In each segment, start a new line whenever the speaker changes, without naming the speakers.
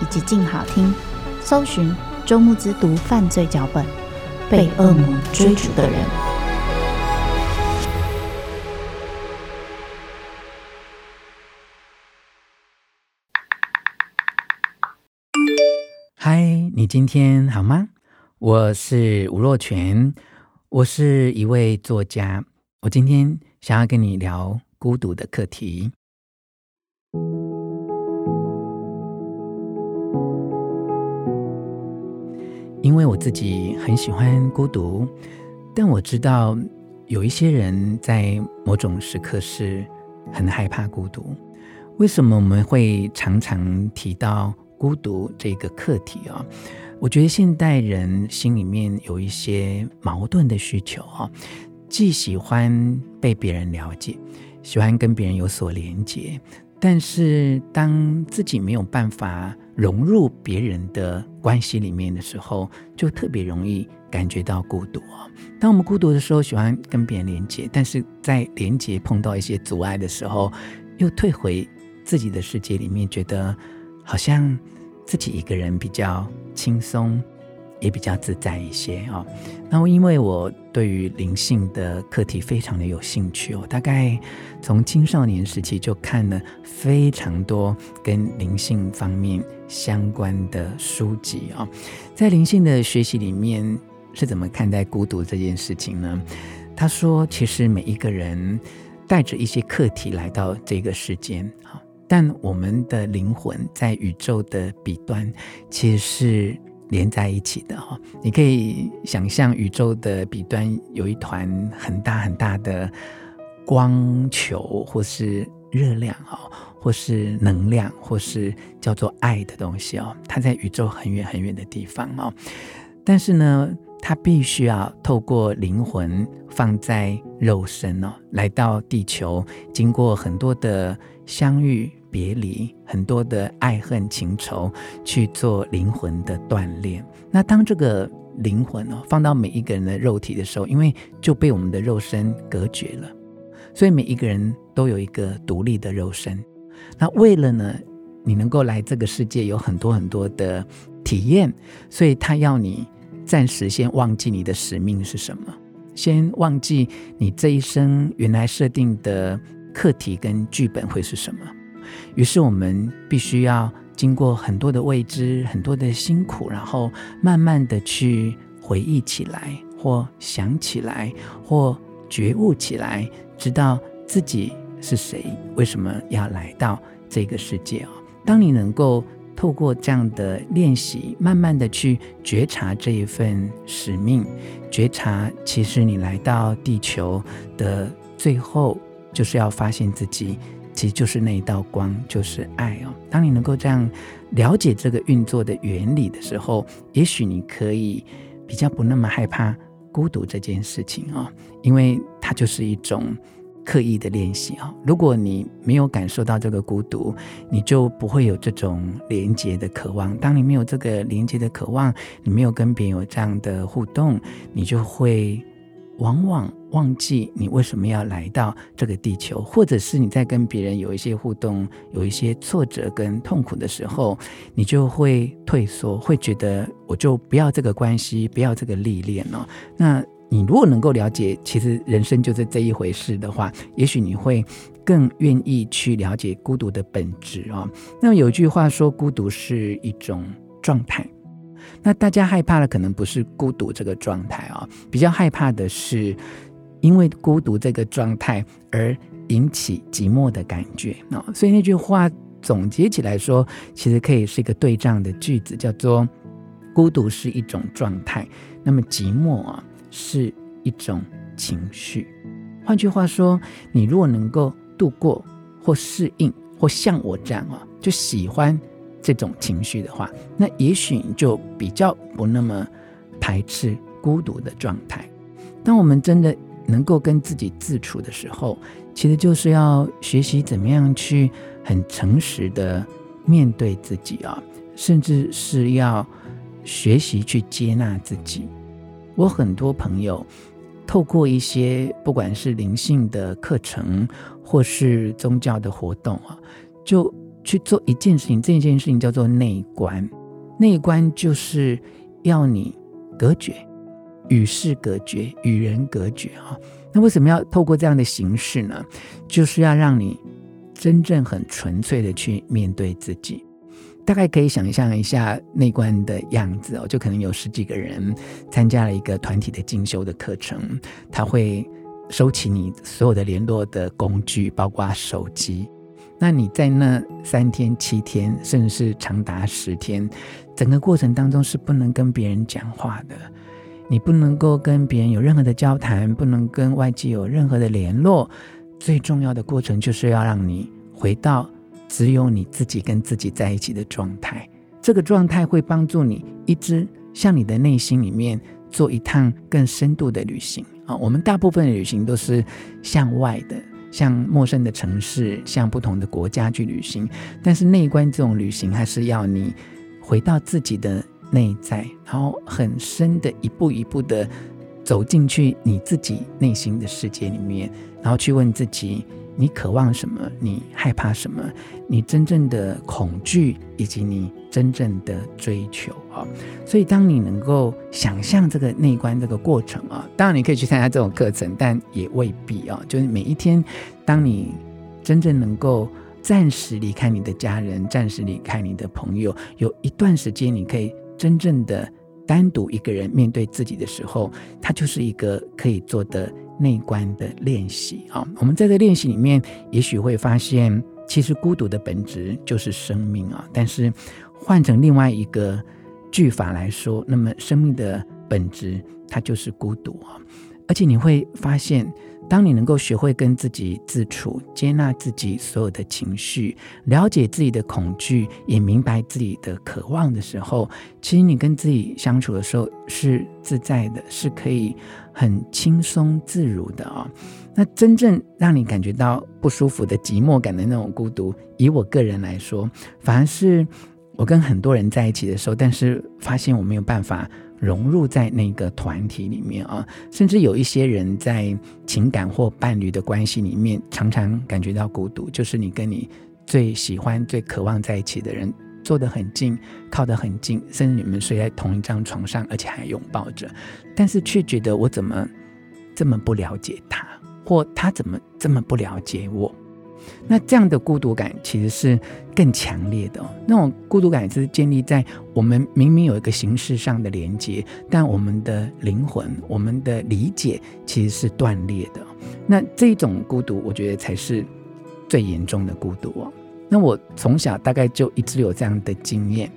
以及静好听，搜寻周慕之读犯罪脚本，被恶魔追逐的人。
嗨，你今天好吗？我是吴若权，我是一位作家，我今天。想要跟你聊孤独的课题，因为我自己很喜欢孤独，但我知道有一些人在某种时刻是很害怕孤独。为什么我们会常常提到孤独这个课题啊？我觉得现代人心里面有一些矛盾的需求啊。既喜欢被别人了解，喜欢跟别人有所连结，但是当自己没有办法融入别人的关系里面的时候，就特别容易感觉到孤独。当我们孤独的时候，喜欢跟别人连接，但是在连接碰到一些阻碍的时候，又退回自己的世界里面，觉得好像自己一个人比较轻松。也比较自在一些啊。然后，因为我对于灵性的课题非常的有兴趣，我大概从青少年时期就看了非常多跟灵性方面相关的书籍啊。在灵性的学习里面，是怎么看待孤独这件事情呢？他说，其实每一个人带着一些课题来到这个世间啊，但我们的灵魂在宇宙的彼端，其实是。连在一起的哈，你可以想象宇宙的彼端有一团很大很大的光球，或是热量啊，或是能量，或是叫做爱的东西哦。它在宇宙很远很远的地方哦，但是呢，它必须要透过灵魂放在肉身哦，来到地球，经过很多的相遇。别离，很多的爱恨情仇去做灵魂的锻炼。那当这个灵魂哦放到每一个人的肉体的时候，因为就被我们的肉身隔绝了，所以每一个人都有一个独立的肉身。那为了呢，你能够来这个世界有很多很多的体验，所以他要你暂时先忘记你的使命是什么，先忘记你这一生原来设定的课题跟剧本会是什么。于是我们必须要经过很多的未知，很多的辛苦，然后慢慢的去回忆起来，或想起来，或觉悟起来，知道自己是谁，为什么要来到这个世界啊？当你能够透过这样的练习，慢慢的去觉察这一份使命，觉察其实你来到地球的最后，就是要发现自己。其实就是那一道光，就是爱哦。当你能够这样了解这个运作的原理的时候，也许你可以比较不那么害怕孤独这件事情哦，因为它就是一种刻意的练习哦。如果你没有感受到这个孤独，你就不会有这种连接的渴望。当你没有这个连接的渴望，你没有跟别人有这样的互动，你就会。往往忘记你为什么要来到这个地球，或者是你在跟别人有一些互动、有一些挫折跟痛苦的时候，你就会退缩，会觉得我就不要这个关系，不要这个历练了。那你如果能够了解，其实人生就是这一回事的话，也许你会更愿意去了解孤独的本质啊。那有句话说，孤独是一种状态。那大家害怕的可能不是孤独这个状态啊，比较害怕的是因为孤独这个状态而引起寂寞的感觉啊。所以那句话总结起来说，其实可以是一个对仗的句子，叫做“孤独是一种状态，那么寂寞啊是一种情绪”。换句话说，你如果能够度过或适应，或像我这样啊，就喜欢这种情绪的话，那也许你就比较不那么排斥孤独的状态。当我们真的能够跟自己自处的时候，其实就是要学习怎么样去很诚实的面对自己啊，甚至是要学习去接纳自己。我很多朋友透过一些不管是灵性的课程，或是宗教的活动啊，就去做一件事情。这件事情叫做内观。内观就是要你隔绝，与世隔绝，与人隔绝啊。那为什么要透过这样的形式呢？就是要让你真正很纯粹的去面对自己。大概可以想象一下内观的样子哦，就可能有十几个人参加了一个团体的进修的课程，他会。收起你所有的联络的工具，包括手机。那你在那三天、七天，甚至是长达十天，整个过程当中是不能跟别人讲话的。你不能够跟别人有任何的交谈，不能跟外界有任何的联络。最重要的过程就是要让你回到只有你自己跟自己在一起的状态。这个状态会帮助你一直向你的内心里面做一趟更深度的旅行。啊，我们大部分的旅行都是向外的，向陌生的城市，向不同的国家去旅行。但是内观这种旅行，还是要你回到自己的内在，然后很深的一步一步的走进去你自己内心的世界里面，然后去问自己。你渴望什么？你害怕什么？你真正的恐惧，以及你真正的追求啊！所以，当你能够想象这个内观这个过程啊，当然你可以去参加这种课程，但也未必啊。就是每一天，当你真正能够暂时离开你的家人，暂时离开你的朋友，有一段时间，你可以真正的单独一个人面对自己的时候，它就是一个可以做的。内观的练习啊，我们在这练习里面，也许会发现，其实孤独的本质就是生命啊。但是换成另外一个句法来说，那么生命的本质它就是孤独啊。而且你会发现。当你能够学会跟自己自处，接纳自己所有的情绪，了解自己的恐惧，也明白自己的渴望的时候，其实你跟自己相处的时候是自在的，是可以很轻松自如的啊、那真正让你感觉到不舒服的寂寞感的那种孤独，以我个人来说，反而是我跟很多人在一起的时候，但是发现我没有办法。融入在那个团体里面啊，甚至有一些人在情感或伴侣的关系里面，常常感觉到孤独。就是你跟你最喜欢、最渴望在一起的人坐得很近，靠得很近，甚至你们睡在同一张床上，而且还拥抱着，但是却觉得我怎么这么不了解他，或他怎么这么不了解我。那这样的孤独感其实是更强烈的，那种孤独感是建立在我们明明有一个形式上的连接，但我们的灵魂、我们的理解其实是断裂的。那这种孤独，我觉得才是最严重的孤独哦。那我从小大概就一直有这样的经验。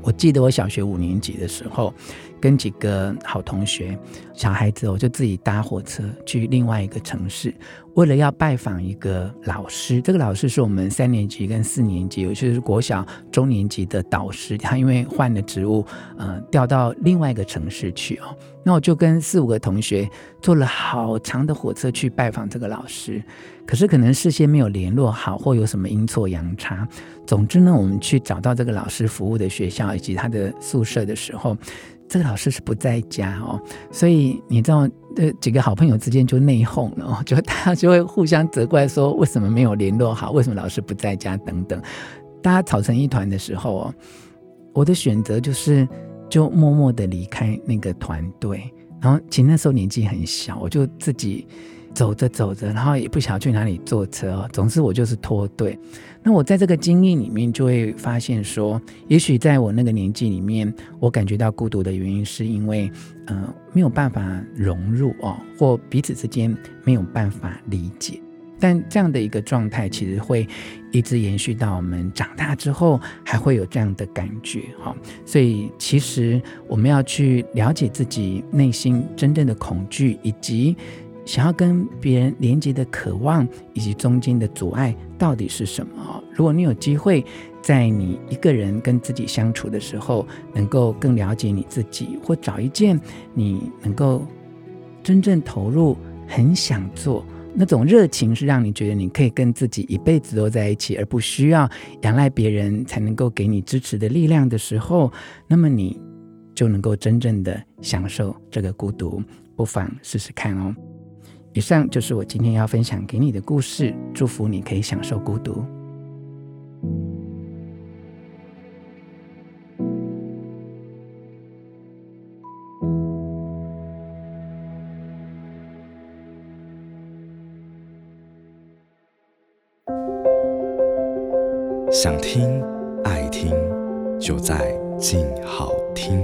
我记得我小学五年级的时候，跟几个好同学、小孩子，我就自己搭火车去另外一个城市，为了要拜访一个老师。这个老师是我们三年级跟四年级，尤其是国小中年级的导师。他因为换了职务，呃，调到另外一个城市去哦。那我就跟四五个同学坐了好长的火车去拜访这个老师。可是可能事先没有联络好，或有什么阴错阳差。总之呢，我们去找到这个老师服务的学校以及他的宿舍的时候。这个老师是不在家哦，所以你知道，这几个好朋友之间就内讧了哦，就大家就会互相责怪说，为什么没有联络好，为什么老师不在家等等，大家吵成一团的时候哦，我的选择就是就默默的离开那个团队，然后其实那时候年纪很小，我就自己走着走着，然后也不晓得去哪里坐车。总之我就是脱队。那我在这个经历里面就会发现说，也许在我那个年纪里面，我感觉到孤独的原因是因为，呃，没有办法融入哦，或彼此之间没有办法理解。但这样的一个状态，其实会一直延续到我们长大之后，还会有这样的感觉哈。所以，其实我们要去了解自己内心真正的恐惧，以及想要跟别人连接的渴望，以及中间的阻碍到底是什么。如果你有机会在你一个人跟自己相处的时候，能够更了解你自己，或找一件你能够真正投入、很想做。那种热情是让你觉得你可以跟自己一辈子都在一起，而不需要仰赖别人才能够给你支持的力量的时候，那么你就能够真正的享受这个孤独。不妨试试看哦。以上就是我今天要分享给你的故事，祝福你可以享受孤独。
想听爱听，就在静好听。